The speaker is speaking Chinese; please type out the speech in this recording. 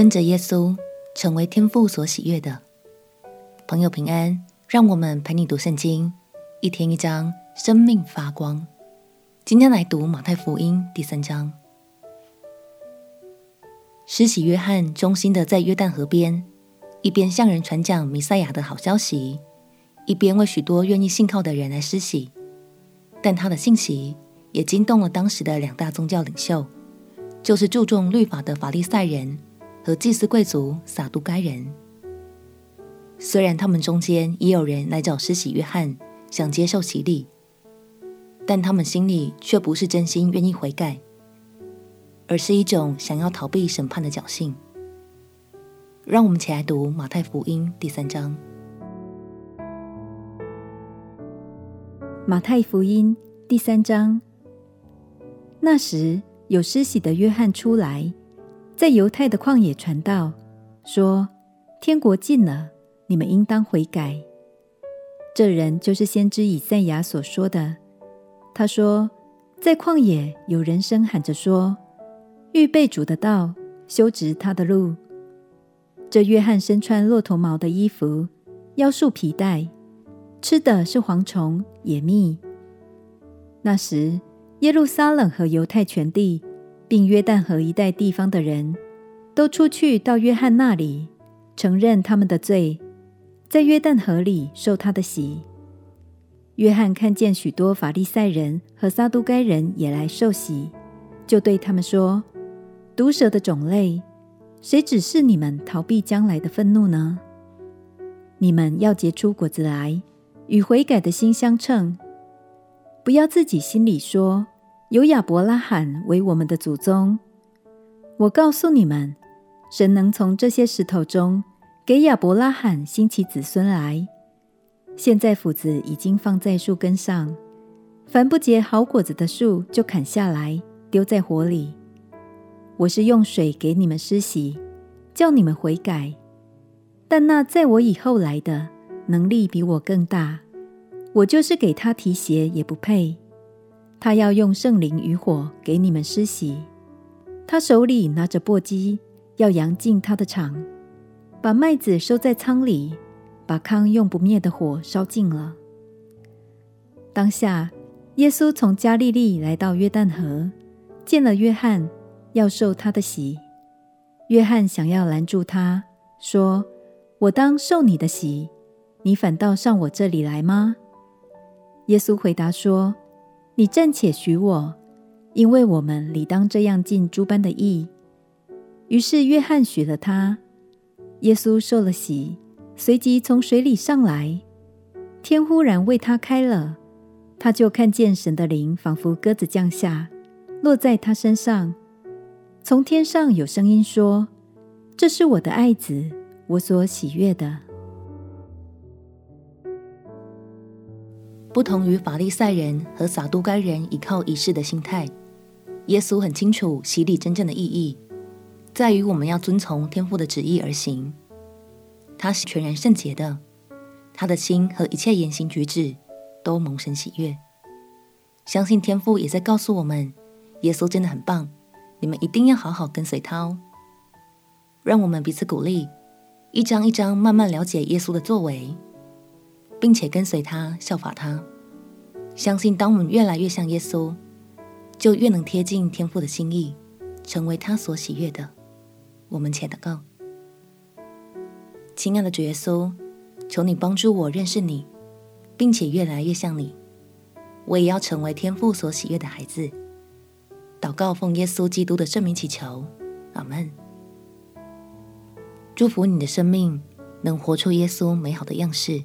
跟着耶稣，成为天父所喜悦的。朋友平安，让我们陪你读圣经，一天一章，生命发光。今天来读马太福音第三章。施洗约翰忠心的在约旦河边，一边向人传讲弥赛亚的好消息，一边为许多愿意信靠的人来施洗。但他的信息也惊动了当时的两大宗教领袖，就是注重律法的法利赛人和祭司贵族撒都该人。虽然他们中间也有人来找施洗约翰，想接受洗礼，但他们心里却不是真心愿意悔改，而是一种想要逃避审判的侥幸。让我们起来读马太福音第三章。马太福音第三章。那时，有施洗的约翰出来，在犹太的旷野传道，说：“天国近了，你们应当悔改。”这人就是先知以赛亚所说的。他说：“在旷野有人声喊着说，预备主的道，修直他的路。”这约翰身穿骆驼毛的衣服，腰束皮带。吃的是蝗虫、野蜜。那时，耶路撒冷和犹太全地，并约旦河一带地方的人，都出去到约翰那里，承认他们的罪，在约旦河里受他的洗。约翰看见许多法利赛人和撒都该人也来受洗，就对他们说：“毒蛇的种类，谁指示你们逃避将来的愤怒呢？你们要结出果子来。”与悔改的心相称，不要自己心里说，有亚伯拉罕为我们的祖宗。我告诉你们，神能从这些石头中给亚伯拉罕兴起子孙来。现在斧子已经放在树根上，凡不结好果子的树就砍下来，丢在火里。我是用水给你们施洗，叫你们悔改，但那在我以后来的。能力比我更大，我就是给他提鞋也不配。他要用圣灵与火给你们施洗。他手里拿着簸箕，要扬进他的场，把麦子收在仓里，把糠用不灭的火烧尽了。当下，耶稣从加利利来到约旦河，见了约翰，要受他的洗。约翰想要拦住他，说：“我当受你的洗。”你反倒上我这里来吗？耶稣回答说：“你暂且许我，因为我们理当这样尽诸般的义。”于是约翰许了他。耶稣受了洗，随即从水里上来，天忽然为他开了，他就看见神的灵仿佛鸽子降下，落在他身上。从天上有声音说：“这是我的爱子，我所喜悦的。”不同于法利赛人和撒都该人依靠仪式的心态，耶稣很清楚洗礼真正的意义，在于我们要遵从天父的旨意而行。他是全然圣洁的，他的心和一切言行举止都蒙神喜悦。相信天父也在告诉我们，耶稣真的很棒，你们一定要好好跟随他哦。让我们彼此鼓励，一张一张慢慢了解耶稣的作为。并且跟随他，效法他，相信当我们越来越像耶稣，就越能贴近天父的心意，成为他所喜悦的。我们且祷告：亲爱的主耶稣，求你帮助我认识你，并且越来越像你。我也要成为天父所喜悦的孩子。祷告奉耶稣基督的圣名祈求，阿门。祝福你的生命能活出耶稣美好的样式。